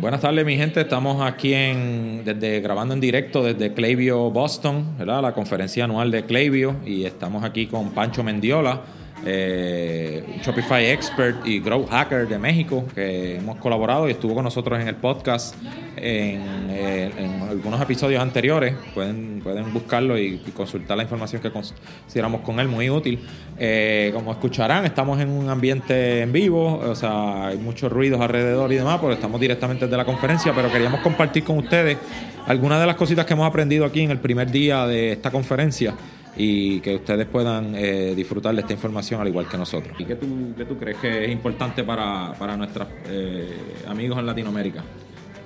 Buenas tardes, mi gente. Estamos aquí en, desde, grabando en directo desde Klaviyo, Boston, ¿verdad? la conferencia anual de Klaviyo. Y estamos aquí con Pancho Mendiola, eh, Shopify Expert y Growth Hacker de México, que hemos colaborado y estuvo con nosotros en el podcast en, eh, algunos episodios anteriores. Pueden, pueden buscarlo y, consultar la información que consideramos con él, muy útil. Eh, como escucharán, estamos en un ambiente en vivo, o sea, hay muchos ruidos alrededor y demás, porque estamos directamente desde la conferencia, pero queríamos compartir con ustedes algunas de las cositas que hemos aprendido aquí en el primer día de esta conferencia y que ustedes puedan eh, disfrutar de esta información al igual que nosotros. ¿Y qué tú, qué tú crees que es importante para, para nuestros eh, amigos en Latinoamérica?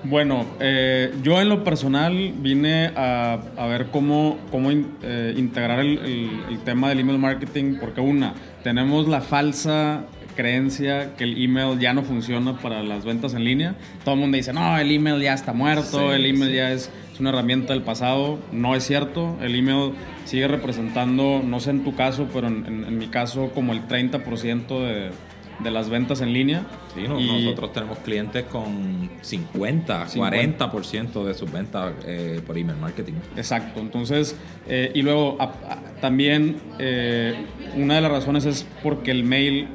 Bueno, eh, yo en lo personal vine a, a ver cómo, cómo integrar el, el, tema del email marketing, porque una, tenemos la falsa creencia que el email ya no funciona para las ventas en línea. Todo el mundo dice, no, el email ya está muerto, el email ya es es una herramienta del pasado. No es cierto. El email sigue representando, no sé en tu caso, pero en, mi caso, como el 30% de, de las ventas en línea. Sí, nosotros tenemos clientes con 50, 40% de sus ventas eh, por email marketing. Exacto, entonces, eh, y luego también eh, una de las razones es porque el mail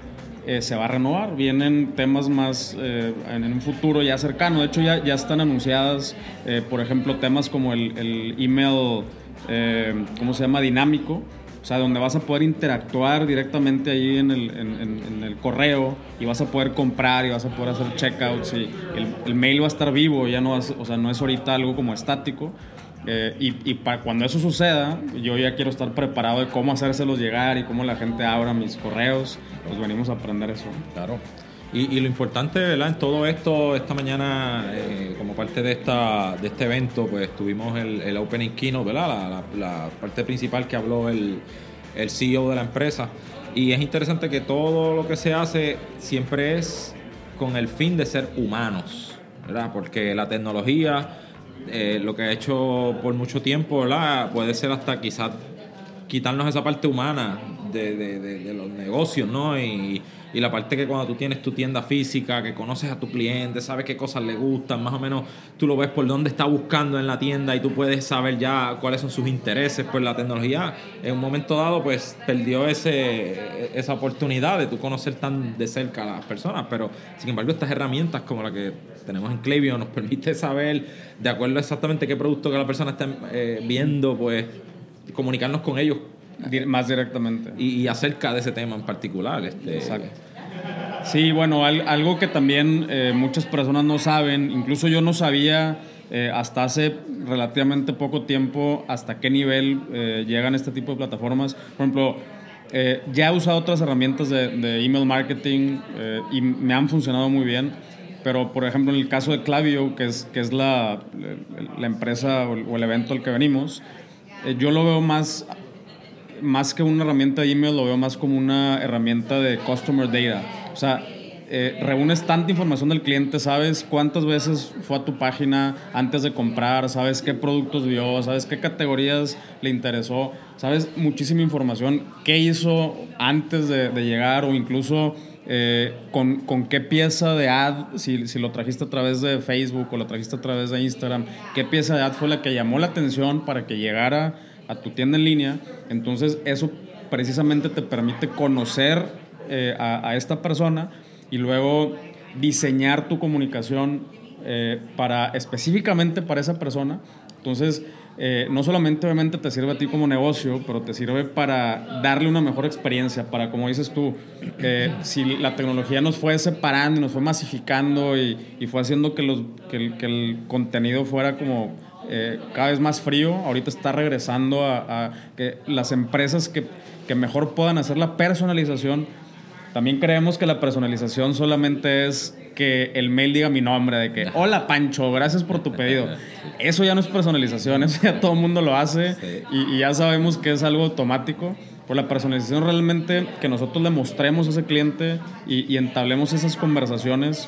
eh, se va a renovar. Vienen temas más eh, en un futuro ya cercano. De hecho, ya, ya están anunciadas, eh, por ejemplo, temas como el, email, ¿cómo se llama? Dinámico. O sea, donde vas a poder interactuar directamente ahí en el, en, el, correo y vas a poder comprar y vas a poder hacer checkouts y el, mail va a estar vivo, ya no, o sea, no es ahorita algo como estático. Eh, y, para cuando eso suceda, yo ya quiero estar preparado de cómo hacérselos llegar y cómo la gente abra mis correos. Pues venimos a aprender eso. Claro. Y, lo importante, ¿verdad? En todo esto, esta mañana, eh, como parte de, esta, de este evento, pues tuvimos el, el Opening Keynote, ¿verdad? La, parte principal que habló el, el CEO de la empresa. Y es interesante que todo lo que se hace siempre es con el fin de ser humanos, ¿verdad? Porque la tecnología eh, lo que ha hecho por mucho tiempo, ¿verdad? Puede ser hasta quizás quitarnos esa parte humana de, los negocios, ¿no? Y, y, la parte que cuando tú tienes tu tienda física, que conoces a tu cliente, sabes qué cosas le gustan, más o menos tú lo ves por dónde está buscando en la tienda y tú puedes saber ya cuáles son sus intereses. Pues la tecnología en un momento dado pues perdió ese, esa oportunidad de tú conocer tan de cerca a las personas, pero sin embargo estas herramientas como la que tenemos en Klaviyo nos permite saber de acuerdo exactamente qué producto que la persona está eh, viendo, pues comunicarnos con ellos más directamente. Y, acerca de ese tema en particular. Este, Exacto. Sí, bueno, algo que también eh, muchas personas no saben, incluso yo no sabía eh, hasta hace relativamente poco tiempo hasta qué nivel eh, llegan este tipo de plataformas. Por ejemplo, ya he usado otras herramientas de, email marketing y me han funcionado muy bien, pero por ejemplo en el caso de Clavio, que es, que es la, la empresa o el evento al que venimos, yo lo veo más más que una herramienta de email, lo veo más como una herramienta de customer data. O sea, eh, reúnes tanta información del cliente, sabes cuántas veces fue a tu página antes de comprar, sabes qué productos vio, sabes qué categorías le interesó, sabes muchísima información, qué hizo antes de, llegar o incluso eh, con, con, qué pieza de ad, si, si, lo trajiste a través de Facebook o lo trajiste a través de Instagram, qué pieza de ad fue la que llamó la atención para que llegara a tu tienda en línea, entonces eso precisamente te permite conocer eh, a, esta persona y luego diseñar tu comunicación eh, para específicamente para esa persona. Entonces, eh, no solamente obviamente te sirve a ti como negocio, pero te sirve para darle una mejor experiencia, para, como dices tú, si la tecnología nos fue separando y nos fue masificando y, fue haciendo que, los, que el contenido fuera como eh, cada vez más frío. Ahorita está regresando a, que las empresas que, que, mejor puedan hacer la personalización. También creemos que la personalización solamente es que el mail diga mi nombre, de que, hola Pancho, gracias por tu pedido. Eso ya no es personalización, eso ya todo el mundo lo hace y, ya sabemos que es algo automático. Por la personalización realmente que nosotros le mostremos a ese cliente y, y entablemos esas conversaciones.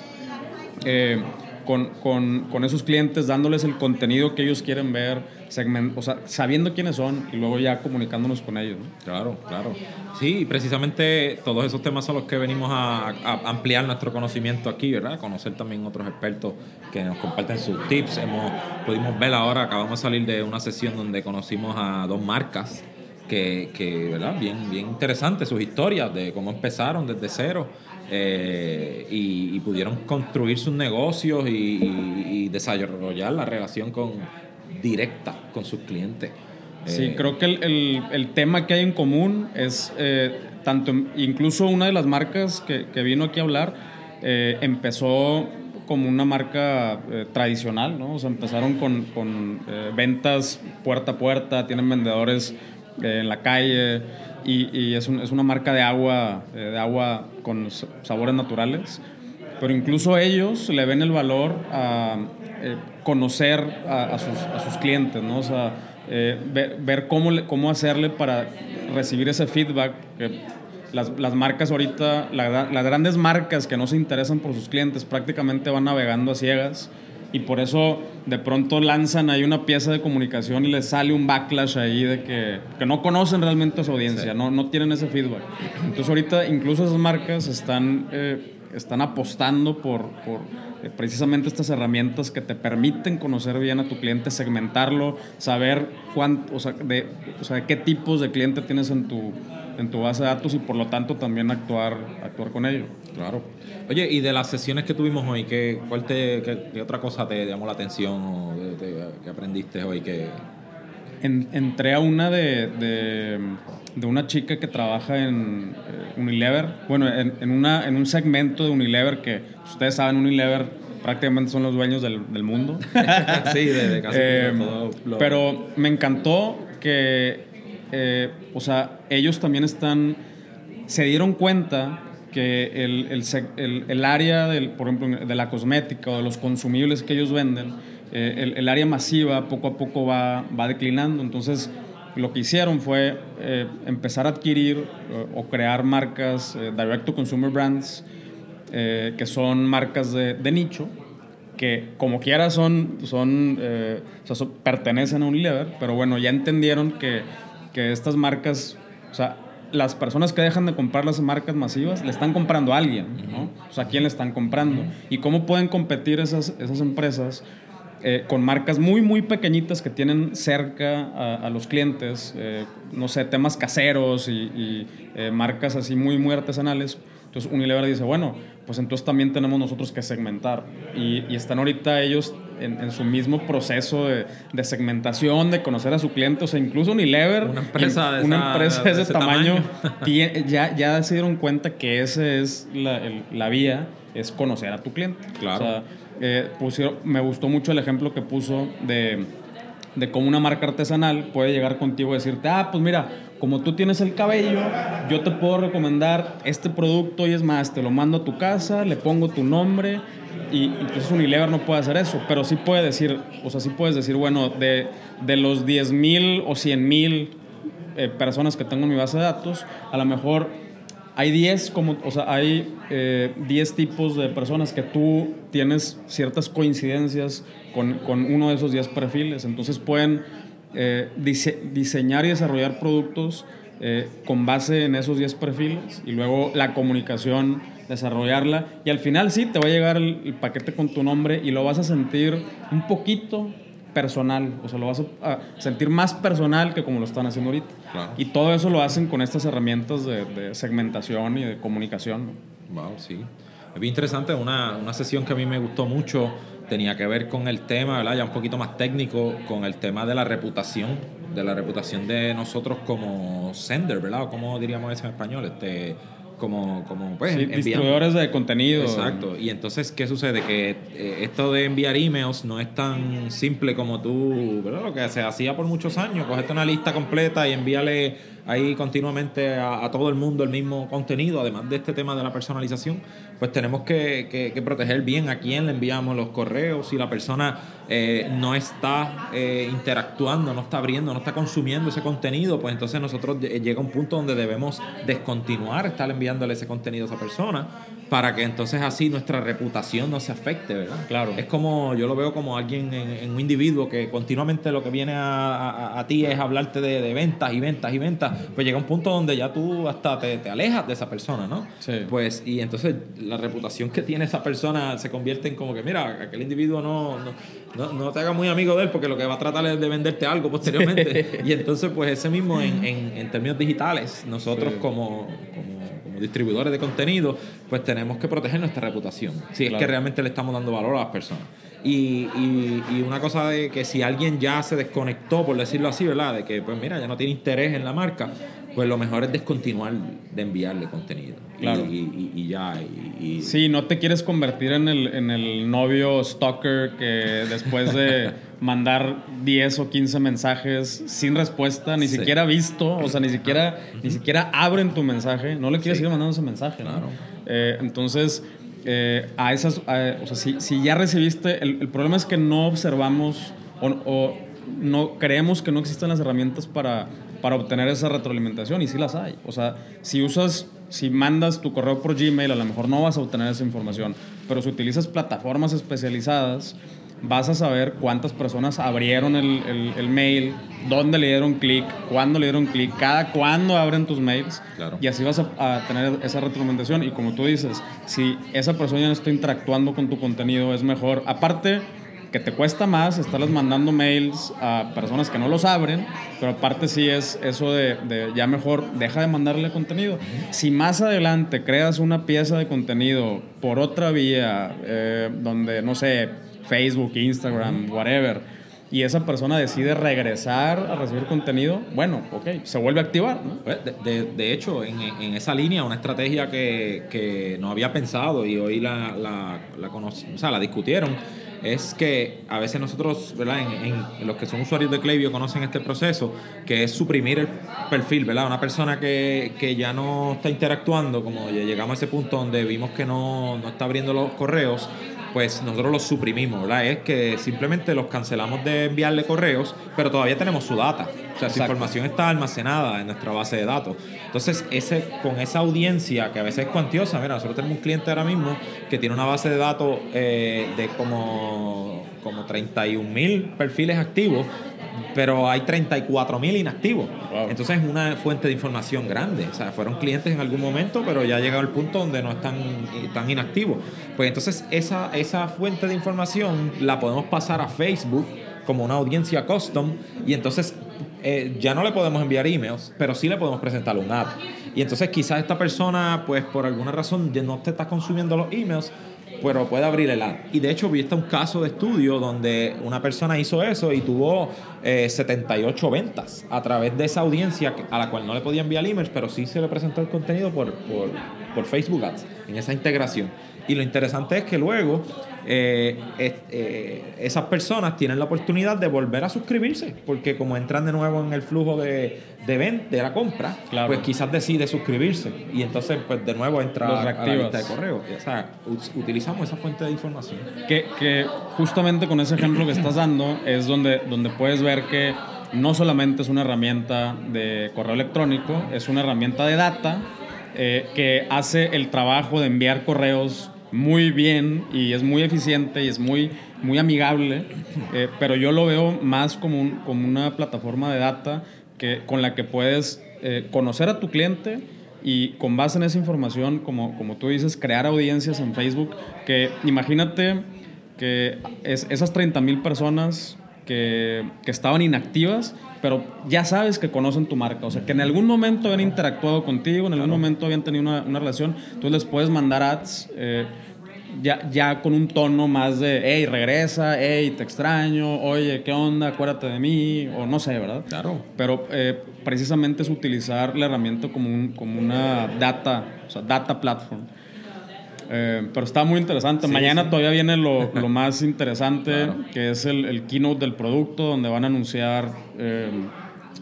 Eh, con, con, con, esos clientes, dándoles el contenido que ellos quieren ver, segment, o sea, sabiendo quiénes son y luego ya comunicándonos con ellos. Claro, claro. Sí, precisamente todos esos temas son los que venimos a, ampliar nuestro conocimiento aquí, ¿verdad? Conocer también otros expertos que nos comparten sus tips. Hemos, pudimos ver ahora, acabamos de salir de una sesión donde conocimos a dos marcas que, que ¿verdad? Bien, bien interesantes sus historias de cómo empezaron desde cero. Eh, y, pudieron construir sus negocios y, desarrollar la relación con, directa con sus clientes. Sí, eh, creo que el, el, tema que hay en común es eh, tanto, incluso una de las marcas que, que vino aquí a hablar empezó como una marca tradicional, ¿no? O sea, empezaron con, con ventas puerta a puerta, tienen vendedores en la calle y, es, es, una marca de agua, de agua con sabores naturales. Pero incluso ellos le ven el valor a eh, conocer a, sus, clientes, ¿no? O sea, eh, ver, cómo, cómo hacerle para recibir ese feedback. Que las, las marcas ahorita, las grandes marcas que no se interesan por sus clientes, prácticamente van navegando a ciegas y por eso de pronto lanzan ahí una pieza de comunicación y les sale un backlash ahí de que, que no conocen realmente a su audiencia, no, no tienen ese feedback. Entonces ahorita incluso esas marcas están, eh, están apostando por, por eh, precisamente estas herramientas que te permiten conocer bien a tu cliente, segmentarlo, saber cuánto, o sea, de, o sea, qué tipos de cliente tienes en tu, en tu base de datos y por lo tanto también actuar, actuar con ello. Claro. Oye, y de las sesiones que tuvimos hoy, ¿qué, cuál te, qué, otra cosa te llamó la atención o que aprendiste hoy? Que... entré a una de, de, una chica que trabaja en eh, Unilever, bueno, en, una, en un segmento de Unilever que ustedes saben, Unilever prácticamente son los dueños del, del mundo. sí, de, casi eh, todo Pero me encantó que eh, o sea, ellos también están, se dieron cuenta que el, el, el, área, del, por ejemplo, de la cosmética o de los consumibles que ellos venden, eh, el, área masiva poco a poco va, va declinando. Entonces, lo que hicieron fue eh, empezar a adquirir o crear marcas, direct to consumer brands, que son marcas de, de, nicho, que como quiera son, son, o sea, pertenecen a Unilever, pero bueno, ya entendieron que que estas marcas, o sea, las personas que dejan de comprar las marcas masivas le están comprando a alguien, ¿no? O sea, ¿a quién le están comprando? ¿Y cómo pueden competir esas, esas empresas eh, con marcas muy, muy pequeñitas que tienen cerca a, los clientes, eh, no sé, temas caseros y, eh, marcas así muy, muy artesanales? Entonces Unilever dice, bueno, pues entonces también tenemos nosotros que segmentar. Y, y están ahorita ellos en, su mismo proceso de, de, segmentación, de conocer a su cliente. O sea, incluso Unilever, una empresa de, una empresa de ese, tamaño, ya, ya se dieron cuenta que esa es la, la, vía, es conocer a tu cliente. Claro. O sea, eh, pusieron, me gustó mucho el ejemplo que puso de, de cómo una marca artesanal puede llegar contigo y decirte, ah, pues mira, como tú tienes el cabello, yo te puedo recomendar este producto y es más, te lo mando a tu casa, le pongo tu nombre y entonces Unilever no puede hacer eso, pero sí puede decir, o sea, sí puedes decir, bueno, de, de los 10 mil o 100 mil eh, personas que tengo en mi base de datos, a lo mejor hay 10 como, o sea, hay 10 eh, tipos de personas que tú tienes ciertas coincidencias con, con uno de esos 10 perfiles, entonces pueden eh, diseñar y desarrollar productos eh, con base en esos 10 perfiles y luego la comunicación, desarrollarla y al final sí te va a llegar el, paquete con tu nombre y lo vas a sentir un poquito personal, o sea, lo vas a, sentir más personal que como lo están haciendo ahorita. Y todo eso lo hacen con estas herramientas de, segmentación y de comunicación. Wow, sí. Es bien interesante, una, una sesión que a mí me gustó mucho tenía que ver con el tema, ¿verdad? ya un poquito más técnico, con el tema de la reputación, de la reputación de nosotros como sender, ¿verdad? O como diríamos eso en español, este, como, como pues, distribuidores de contenido. Exacto. Y entonces, ¿qué sucede? Que eh, esto de enviar emails no es tan simple como tú, ¿verdad? Lo que se hacía por muchos años, cogerte una lista completa y envíale ahí continuamente a, todo el mundo el mismo contenido, además de este tema de la personalización, pues tenemos que, proteger bien a quién le enviamos los correos, si la persona eh, no está eh, interactuando, no está abriendo, no está consumiendo ese contenido, pues entonces nosotros llega un punto donde debemos descontinuar estar enviándole ese contenido a esa persona para que entonces así nuestra reputación no se afecte, ¿verdad? Claro. Es como, yo lo veo como alguien, en, un individuo que continuamente lo que viene a, ti es hablarte de, ventas y ventas y ventas, pues llega un punto donde ya tú hasta te, alejas de esa persona, ¿no? Sí. Pues, y entonces la reputación que tiene esa persona se convierte en como que, mira, aquel individuo no, no, no, te haga muy amigo de él porque lo que va a tratar es de venderte algo posteriormente. y entonces, pues ese mismo en, en, términos digitales, nosotros como, como distribuidores de contenido, pues tenemos que proteger nuestra reputación. Si es que realmente le estamos dando valor a las personas. Y, y, una cosa de que si alguien ya se desconectó, por decirlo así, ¿verdad? De que, pues mira, ya no tiene interés en la marca, pues lo mejor es descontinuar de enviarle contenido. Claro. Y, y ya. Y, Sí, no te quieres convertir en el, en el novio stalker que después de mandar 10 o 15 mensajes sin respuesta, ni siquiera visto, o sea, ni siquiera, ni siquiera abren tu mensaje, no le quieres seguir mandando ese mensaje. Claro. Eh, entonces, eh, a esas, o sea, si, si, ya recibiste, el, el, problema es que no observamos o, o, no creemos que no existen las herramientas para, para obtener esa retroalimentación y sí las hay. O sea, si usas, si mandas tu correo por Gmail, a lo mejor no vas a obtener esa información, pero si utilizas plataformas especializadas, vas a saber cuántas personas abrieron el, el, mail, dónde le dieron clic, cuándo le dieron clic, cada cuándo abren tus mails. Y así vas a, tener esa retroalimentación. Y como tú dices, si esa persona ya no está interactuando con tu contenido, es mejor. Aparte que te cuesta más estarles mandando mails a personas que no los abren, pero aparte sí es eso de, de ya mejor deja de mandarle contenido. Si más adelante creas una pieza de contenido por otra vía, eh, donde, no sé, Facebook, Instagram, whatever, y esa persona decide regresar a recibir contenido, bueno, ok, se vuelve a activar. ¿no? Pues, de, hecho, en, en, esa línea, una estrategia que, no había pensado y hoy la, la, la, o sea, la discutieron, es que a veces nosotros, ¿verdad? En, los que son usuarios de Klaviyo conocen este proceso, que es suprimir el perfil, ¿verdad? Una persona que, que ya no está interactuando, como ya llegamos a ese punto donde vimos que no, no está abriendo los correos, pues nosotros los suprimimos, ¿verdad? Es que simplemente los cancelamos de enviarle correos, pero todavía tenemos su data. O sea, su información está almacenada en nuestra base de datos. Entonces, ese, con esa audiencia que a veces es cuantiosa, mira, nosotros tenemos un cliente ahora mismo que tiene una base de datos eh, de como, como 31 mil perfiles activos pero hay 34 mil inactivos. Entonces es una fuente de información grande. O sea, fueron clientes en algún momento, pero ya ha llegado el punto donde no están tan inactivos. Pues entonces esa, esa fuente de información la podemos pasar a Facebook como una audiencia custom y entonces eh, ya no le podemos enviar emails, pero sí le podemos presentar un ad. Y entonces quizás esta persona, pues por alguna razón, ya no te está consumiendo los emails, pero puede abrir el ad. Y de hecho, vi un caso de estudio donde una persona hizo eso y tuvo 78 eh, ventas a través de esa audiencia a la cual no le podía enviar emails, pero sí se le presentó el contenido por, por, por Facebook Ads, en esa integración. Y lo interesante es que luego eh, eh, esas personas tienen la oportunidad de volver a suscribirse, porque como entran de nuevo en el flujo de, de, de la compra, pues quizás decide suscribirse y entonces pues de nuevo entra a la lista de correo. O sea, utilizamos esa fuente de información. Que, que justamente con ese ejemplo que estás dando es donde, donde puedes ver que no solamente es una herramienta de correo electrónico, es una herramienta de data eh, que hace el trabajo de enviar correos muy bien y es muy eficiente y es muy, muy amigable, eh, pero yo lo veo más como, un, como una plataforma de data que, con la que puedes eh, conocer a tu cliente y con base en esa información, como, como tú dices, crear audiencias en Facebook, que imagínate que es, esas 30 mil personas que, que, estaban inactivas, pero ya sabes que conocen tu marca, o sea, que en algún momento habían interactuado contigo, en algún momento habían tenido una, una, relación, tú les puedes mandar ads. Eh, ya, ya con un tono más de, hey, regresa, hey, te extraño, oye, ¿qué onda? Acuérdate de mí, o no sé, ¿verdad? Claro. Pero eh, precisamente es utilizar la herramienta como, un, como una data, o sea, data platform. Eh, pero está muy interesante. Mañana todavía viene lo, lo más interesante, que es el, el, keynote del producto, donde van a anunciar eh,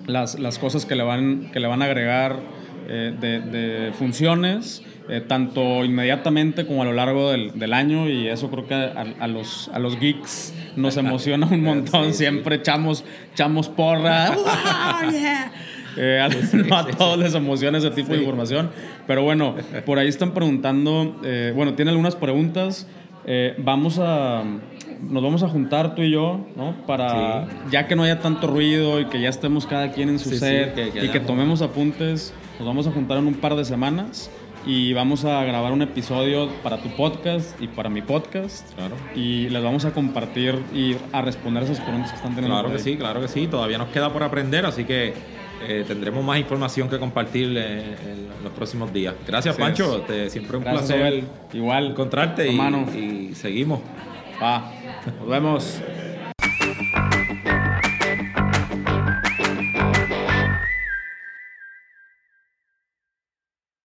las, las, cosas que le van, que le van a agregar de, de, funciones, tanto inmediatamente como a lo largo del, del año, y eso creo que a, a, los, a los geeks nos emociona un montón. Siempre echamos, echamos porra. Eh, a, no a todos les emociona ese tipo de información. Pero bueno, por ahí están preguntando, eh, bueno, tiene algunas preguntas. Eh, vamos a, nos vamos a juntar tú y yo, ¿no? Para, ya que no haya tanto ruido y que ya estemos cada quien en su set y que tomemos apuntes, nos vamos a juntar en un par de semanas y vamos a grabar un episodio para tu podcast y para mi podcast. Claro. Y les vamos a compartir y a responder esas preguntas que están teniendo. Claro que sí, claro que sí. Todavía nos queda por aprender, así que eh, tendremos más información que compartir eh, en, los próximos días. Gracias, Pancho. Te, siempre un placer Igual. encontrarte y, y seguimos. Nos vemos.